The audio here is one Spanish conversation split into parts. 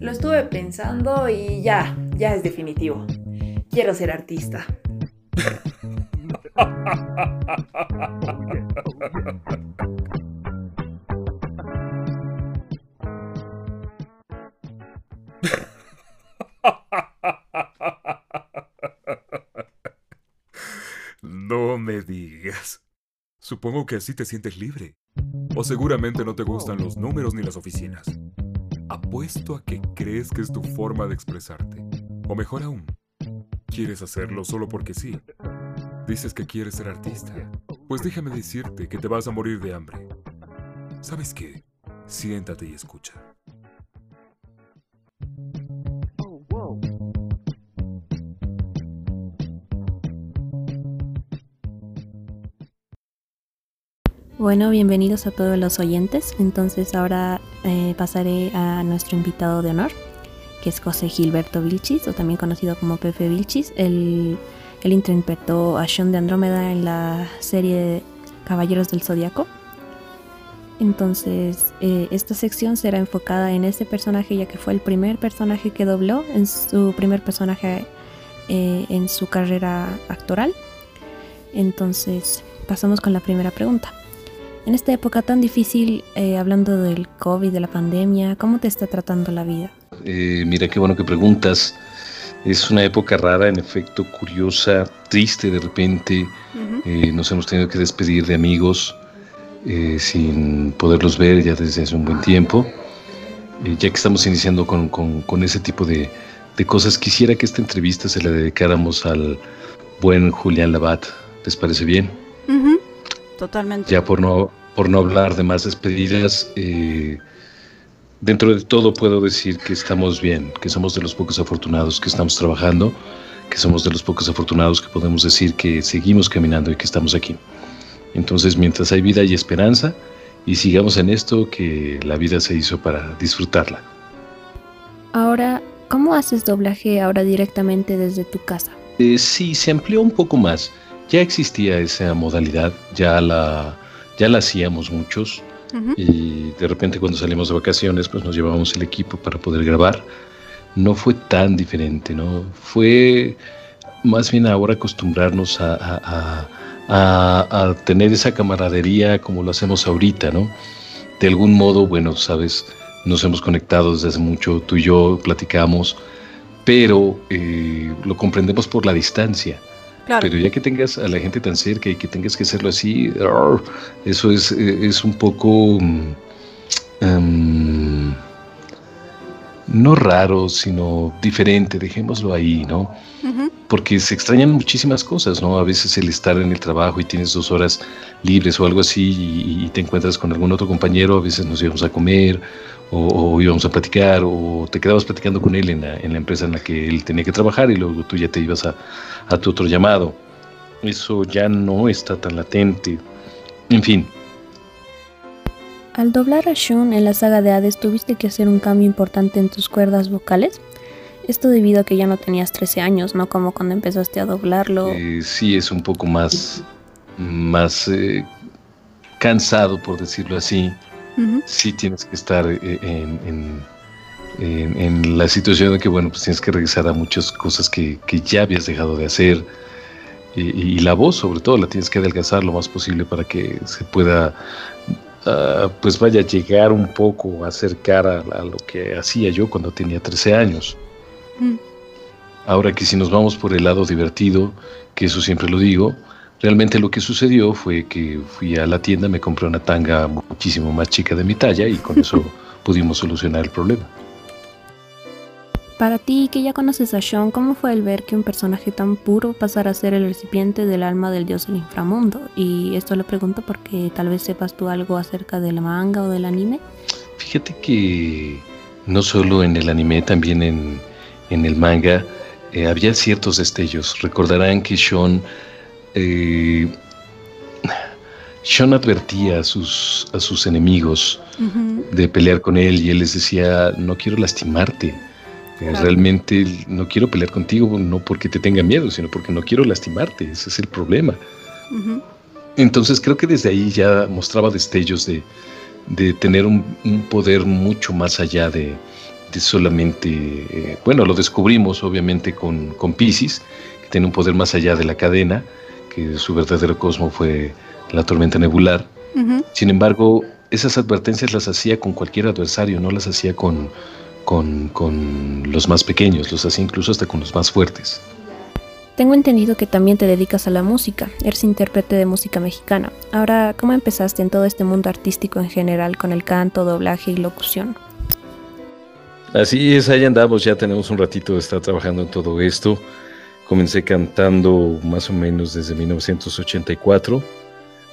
Lo estuve pensando y ya, ya es definitivo. Quiero ser artista. No me digas. Supongo que así te sientes libre. O seguramente no te gustan los números ni las oficinas. Apuesto a que crees que es tu forma de expresarte. O mejor aún, quieres hacerlo solo porque sí. Dices que quieres ser artista. Pues déjame decirte que te vas a morir de hambre. ¿Sabes qué? Siéntate y escucha. Bueno, bienvenidos a todos los oyentes. Entonces ahora eh, pasaré a nuestro invitado de honor, que es José Gilberto Vilchis, o también conocido como Pepe Vilchis. Él, él interpretó a Sean de Andrómeda en la serie Caballeros del Zodiaco. Entonces, eh, esta sección será enfocada en este personaje, ya que fue el primer personaje que dobló, en su primer personaje eh, en su carrera actoral. Entonces, pasamos con la primera pregunta. En esta época tan difícil, eh, hablando del COVID, de la pandemia, ¿cómo te está tratando la vida? Eh, mira qué bueno que preguntas. Es una época rara, en efecto, curiosa, triste de repente. Eh, nos hemos tenido que despedir de amigos sin poderlos ver ya desde hace un buen tiempo. ya que estamos iniciando con, con, ese tipo de, de, cosas, quisiera que esta entrevista se la dedicáramos al buen Julián Labat. ¿Les parece bien? Totalmente. Ya por no, por no hablar de más despedidas, eh, dentro de todo puedo decir que estamos bien, que somos de los pocos afortunados que estamos trabajando, que somos de los pocos afortunados que podemos decir que seguimos caminando y que estamos aquí. Entonces, mientras hay vida y esperanza, y sigamos en esto, que la vida se hizo para disfrutarla. Ahora, ¿cómo haces doblaje ahora directamente desde tu casa? Eh, sí, se amplió un poco más ya existía esa modalidad, ya la, ya la hacíamos muchos. Y de repente cuando salimos de vacaciones, pues nos llevábamos el equipo para poder grabar. No fue tan diferente, ¿no? Fue más bien ahora acostumbrarnos a, a, tener esa camaradería como lo hacemos ahorita, ¿no? De algún modo, bueno, sabes, nos hemos conectado desde hace mucho, tú y yo platicamos, pero eh, lo comprendemos por la distancia. Pero ya que tengas a la gente tan cerca y que tengas que hacerlo así, eso es, eh, es un poco... Mm, em, no raro, sino diferente, dejémoslo ahí, ¿no? Porque se extrañan muchísimas cosas, ¿no? A veces el estar en el trabajo y tienes dos horas libres o algo así y, te encuentras con algún otro compañero, a veces nos íbamos a comer o, íbamos a platicar o te quedabas platicando con él en la, en la, empresa en la que él tenía que trabajar y luego tú ya te ibas a, a tu otro llamado. Eso ya no está tan latente. En fin, al doblar a Shun en la saga de Hades, ¿tuviste que hacer un cambio importante en tus cuerdas vocales? Esto debido a que ya no tenías 13 años, ¿no? Como cuando empezaste a doblarlo. Eh, sí, es un poco más, más eh, cansado, por decirlo así. Sí tienes que estar eh, en, en, la situación de que, bueno, pues tienes que regresar a muchas cosas que, que ya habías dejado de hacer. Y, la voz, sobre todo, la tienes que adelgazar lo más posible para que se pueda Ah, pues vaya a llegar un poco a acercar a, a, lo que hacía yo cuando tenía 13 años. Mm. Ahora que si nos vamos por el lado divertido, que eso siempre lo digo, realmente lo que sucedió fue que fui a la tienda, me compré una tanga muchísimo más chica de mi talla y con eso pudimos solucionar el problema. Para ti, que ya conoces a Sean, ¿cómo fue el ver que un personaje tan puro pasara a ser el recipiente del alma del dios del inframundo? Y esto lo pregunto porque tal vez sepas tú algo acerca del manga o del anime. Fíjate que no solo en el anime, también en, el manga eh, había ciertos destellos. Recordarán que Sean... Eh, Sean advertía a sus, a sus enemigos de pelear con él y él les decía, no quiero lastimarte, Realmente no quiero pelear contigo, no porque te tenga miedo, sino porque no quiero lastimarte, ese es el problema. Entonces creo que desde ahí ya mostraba destellos de, de tener un, poder mucho más allá de, solamente, eh, bueno, lo descubrimos obviamente con, con Pisces, que tiene un poder más allá de la cadena, que su verdadero cosmo fue la tormenta nebular. Sin embargo, esas advertencias las hacía con cualquier adversario, no las hacía con, con, con los más pequeños, los hacía incluso hasta con los más fuertes. Tengo entendido que también te dedicas a la música, eres intérprete de música mexicana. Ahora, ¿cómo empezaste en todo este mundo artístico en general con el canto, doblaje y locución? Así es, ahí andamos, ya tenemos un ratito de estar trabajando en todo esto. Comencé cantando más o menos desde 1984,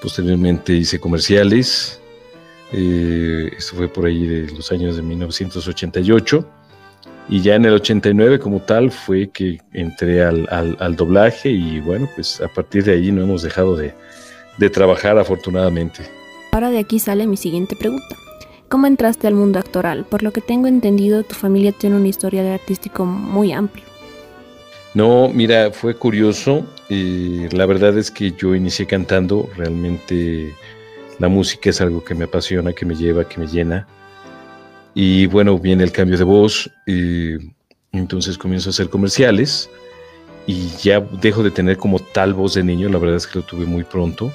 posteriormente hice comerciales, eh, esto fue por ahí de los años de 1988 y ya en el 89 como tal fue que entré al, doblaje y bueno, pues a partir de ahí no hemos dejado de, trabajar afortunadamente. Ahora de aquí sale mi siguiente pregunta. ¿Cómo entraste al mundo actoral? Por lo que tengo entendido, tu familia tiene una historia de artístico muy amplia. No, mira, fue curioso. la verdad es que yo inicié cantando. Realmente la música es algo que me apasiona, que me lleva, que me llena. Y bueno, viene el cambio de voz, entonces comienzo a hacer comerciales y ya dejo de tener como tal voz de niño, la verdad es que lo tuve muy pronto.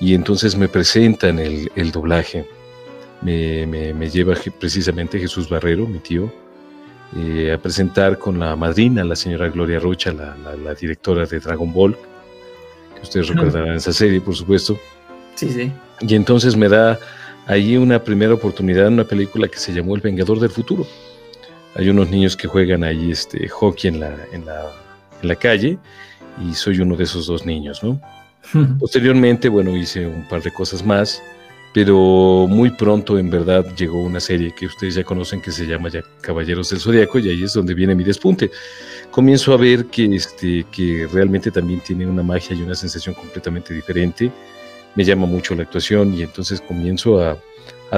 Y entonces me presentan el, el doblaje. Me, me, lleva precisamente Jesús Barrero, mi tío, eh, a presentar con la madrina, la señora Gloria Rocha, la, la, directora de Dragon Ball, que ustedes recordarán esa serie, por supuesto. Sí, sí. Y entonces me da Allí una primera oportunidad en una película que se llamó El Vengador del Futuro. Hay unos niños que juegan ahí este, hockey en la, en la, en la calle y soy uno de esos dos niños, ¿no? Posteriormente, bueno, hice un par de cosas más, pero muy pronto en verdad llegó una serie que ustedes ya conocen que se llama ya Caballeros del Zodiaco y ahí es donde viene mi despunte. Comienzo a ver que, este, que realmente también tiene una magia y una sensación completamente diferente me llama mucho la actuación y entonces comienzo a,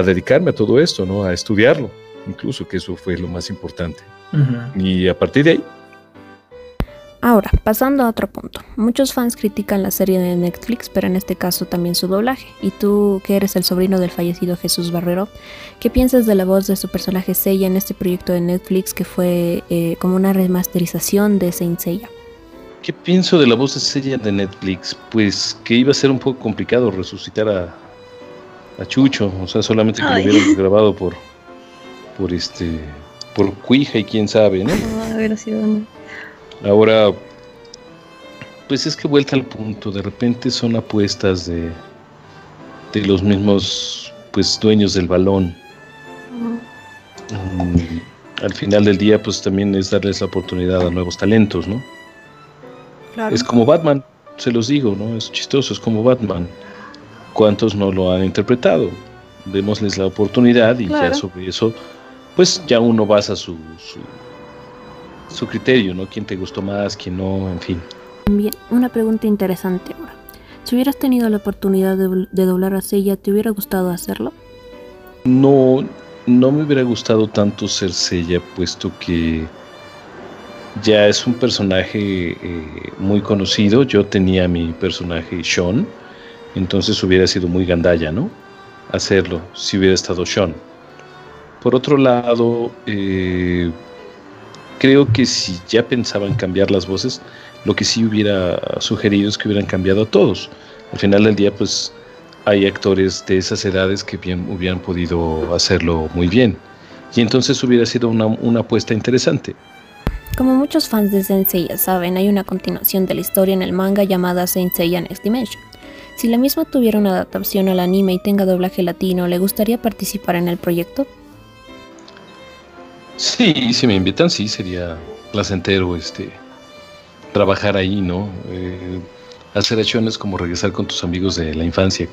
dedicarme a todo esto, ¿no? A estudiarlo, incluso que eso fue lo más importante. Y a partir de ahí. Ahora, pasando a otro punto. Muchos fans critican la serie de Netflix, pero en este caso también su doblaje. Y tú, que eres el sobrino del fallecido Jesús Barrero, ¿qué piensas de la voz de su personaje Seiya en este proyecto de Netflix que fue eh, como una remasterización de Saint Seiya? ¿Qué pienso de la voz de serie de Netflix? Pues que iba a ser un poco complicado resucitar a, a Chucho, o sea, solamente que lo hubieran grabado por por este por Cuija y quién sabe, ¿no? Ahora pues es que vuelta al punto, de repente son apuestas de de los mismos pues dueños del balón. Mm, al final del día pues también es darles la oportunidad a nuevos talentos, ¿no? Es como Batman, se los digo, ¿no? Es chistoso, es como Batman. ¿Cuántos no lo han interpretado? Démosles la oportunidad y ya sobre eso, pues ya uno basa su, su, criterio, ¿no? ¿Quién te gustó más, quién no, en fin. Bien, una pregunta interesante ahora. Si hubieras tenido la oportunidad de, de doblar a Sella, ¿te hubiera gustado hacerlo? No, no me hubiera gustado tanto ser Sella, puesto que ya es un personaje eh, muy conocido. Yo tenía mi personaje Sean, entonces hubiera sido muy gandalla, ¿no? Hacerlo si hubiera estado Sean. Por otro lado, eh, creo que si ya pensaban cambiar las voces, lo que sí hubiera sugerido es que hubieran cambiado a todos. Al final del día, pues hay actores de esas edades que bien hubieran podido hacerlo muy bien. Y entonces hubiera sido una, una apuesta interesante. Como muchos fans de Saint Seiya saben, hay una continuación de la historia en el manga llamada Saint Seiya Next Dimension. Si la misma tuviera una adaptación al anime y tenga doblaje latino, ¿le gustaría participar en el proyecto? Sí, si me invitan, sí, sería placentero este, trabajar ahí, ¿no? Eh, hacer acciones como regresar con tus amigos de la infancia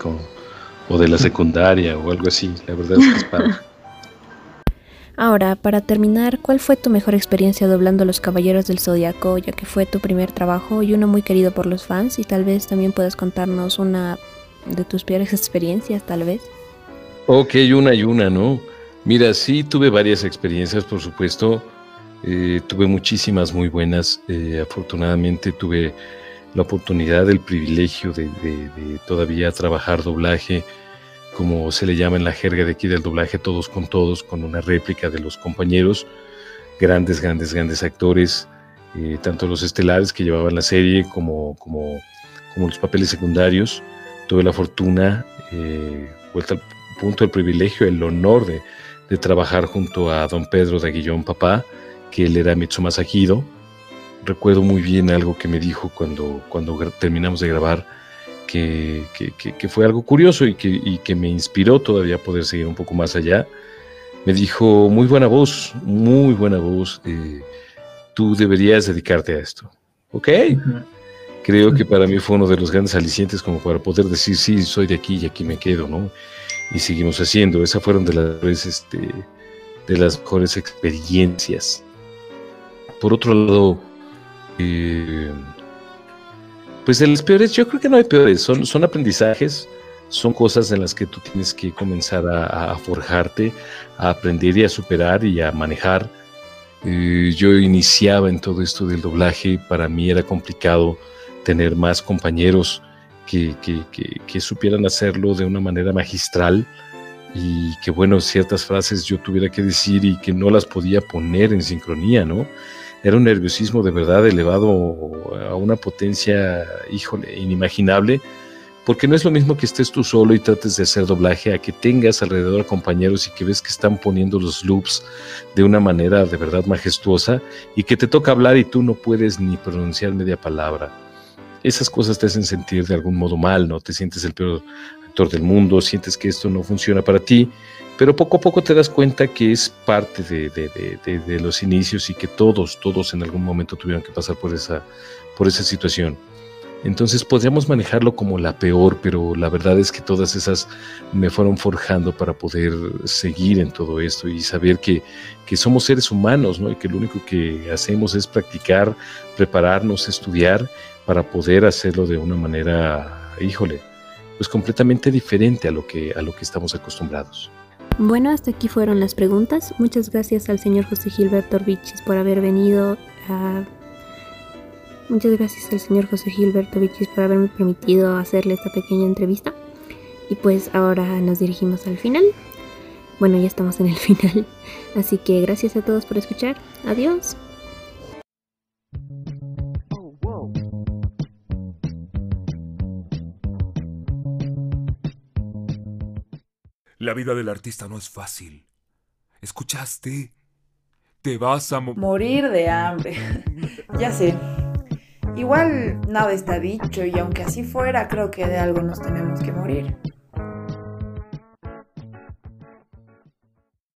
o de la secundaria o algo así. La verdad es que es padre. Ahora, para terminar, ¿cuál fue tu mejor experiencia doblando a los Caballeros del Zodiaco, ya que fue tu primer trabajo y uno muy querido por los fans? Y tal vez también puedas contarnos una de tus peores experiencias, tal vez. Ok, una y una, ¿no? Mira, sí tuve varias experiencias, por supuesto. Eh, tuve muchísimas muy buenas. Eh, afortunadamente tuve la oportunidad, el privilegio de, todavía trabajar doblaje como se le llama en la jerga de aquí del doblaje, todos con todos, con una réplica de los compañeros, grandes, grandes, grandes actores, eh, tanto los estelares que llevaban la serie como, como, los papeles secundarios. Tuve la fortuna, eh, vuelta al punto del privilegio, el honor de, de, trabajar junto a don Pedro de Aguillón Papá, que él era Mitsuma Sajido. Recuerdo muy bien algo que me dijo cuando, cuando terminamos de grabar que, fue algo curioso y que, me inspiró todavía a poder seguir un poco más allá. Me dijo, muy buena voz, muy buena voz, eh, tú deberías dedicarte a esto. ¿Ok? Creo que para mí fue uno de los grandes alicientes como para poder decir, sí, soy de aquí y aquí me quedo, ¿no? Y seguimos haciendo. Esas fueron de las, este, de las mejores experiencias. Por otro lado, eh, pues de las peores, yo creo que no hay peores, son, son aprendizajes, son cosas en las que tú tienes que comenzar a, forjarte, a aprender y a superar y a manejar. Eh, yo iniciaba en todo esto del doblaje, para mí era complicado tener más compañeros que, supieran hacerlo de una manera magistral y que, bueno, ciertas frases yo tuviera que decir y que no las podía poner en sincronía, ¿no? era un nerviosismo de verdad elevado a una potencia, híjole, inimaginable, porque no es lo mismo que estés tú solo y trates de hacer doblaje a que tengas alrededor compañeros y que ves que están poniendo los loops de una manera de verdad majestuosa y que te toca hablar y tú no puedes ni pronunciar media palabra. Esas cosas te hacen sentir de algún modo mal, ¿no? Te sientes el peor actor del mundo, sientes que esto no funciona para ti pero poco a poco te das cuenta que es parte de, los inicios y que todos, todos en algún momento tuvieron que pasar por esa, por esa situación. Entonces podríamos manejarlo como la peor, pero la verdad es que todas esas me fueron forjando para poder seguir en todo esto y saber que, que somos seres humanos, ¿no? Y que lo único que hacemos es practicar, prepararnos, estudiar para poder hacerlo de una manera, híjole, pues completamente diferente a lo que, a lo que estamos acostumbrados. Bueno, hasta aquí fueron las preguntas. Muchas gracias al señor José Gilberto Orbichis por haber venido a... Muchas gracias al señor José Gilberto Orbichis por haberme permitido hacerle esta pequeña entrevista. Y pues ahora nos dirigimos al final. Bueno, ya estamos en el final. Así que gracias a todos por escuchar. Adiós. La vida del artista no es fácil. ¿Escuchaste? Te vas a morir de hambre. ya sé. Igual nada está dicho y aunque así fuera, creo que de algo nos tenemos que morir.